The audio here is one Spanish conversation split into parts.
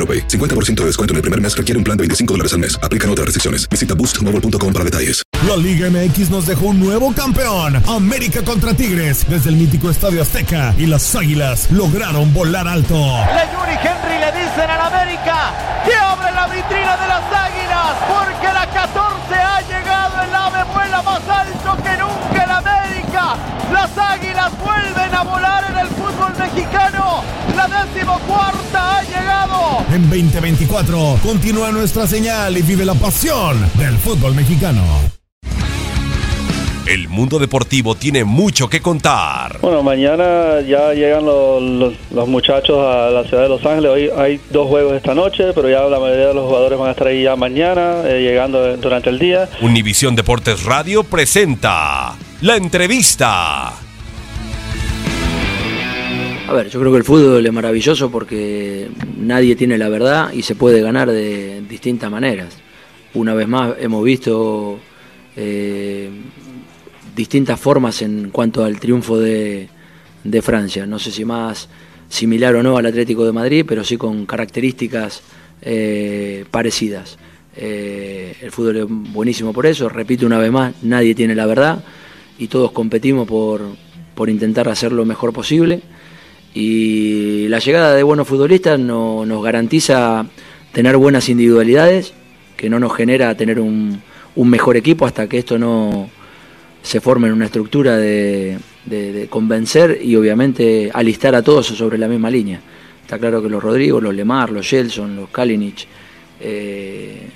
AroPay. 50% de descuento en el primer mes requiere un plan de 25 dólares al mes. Aplican otras restricciones. Visita boostmobile.com para detalles. La Liga MX nos dejó un nuevo campeón. América contra Tigres. Desde el mítico Estadio Azteca. Y las Águilas lograron volar alto. Le Yuri Henry le dicen al América que abre la vitrina de las Águilas. Porque la 14 ha llegado. El ave vuela más alto que nunca en América. Las Águilas vuelven a volar en el fútbol mexicano. La llegado. En 2024 continúa nuestra señal y vive la pasión del fútbol mexicano. El mundo deportivo tiene mucho que contar. Bueno, mañana ya llegan los, los- los muchachos a la ciudad de Los Ángeles. Hoy hay dos juegos esta noche, pero ya la mayoría de los jugadores van a estar ahí ya mañana, eh, llegando durante el día. Univisión Deportes Radio presenta la entrevista. A ver, yo creo que el fútbol es maravilloso porque nadie tiene la verdad y se puede ganar de distintas maneras. Una vez más hemos visto eh, distintas formas en cuanto al triunfo de, Francia. No sé si más similar o no al Atlético de Madrid, pero sí con características eh, parecidas. Eh, el fútbol es buenísimo por eso, repito una vez más, nadie tiene la verdad y todos competimos por, por intentar hacer lo mejor posible y la llegada de buenos futbolistas no- nos garantiza tener buenas individualidades, que no nos genera tener un, un mejor equipo hasta que esto no se forme en una estructura de, convencer y obviamente alistar a todos sobre la misma línea. Está claro que los Rodrigo, los Lemar, los Gelson, los Kalinic eh,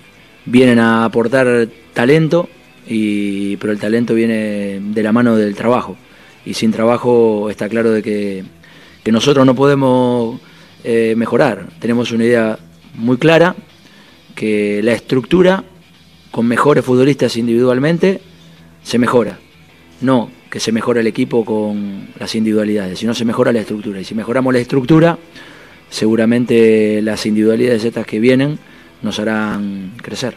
vienen a aportar talento, y, pero el talento viene de la mano del trabajo. Y sin trabajo está claro de que, que nosotros no podemos eh, mejorar. Tenemos una idea muy clara, que la estructura, con mejores futbolistas individualmente, se mejora. No que se mejora el equipo con las individualidades, sino se mejora la estructura. Y si mejoramos la estructura, seguramente las individualidades estas que vienen nos harán crecer.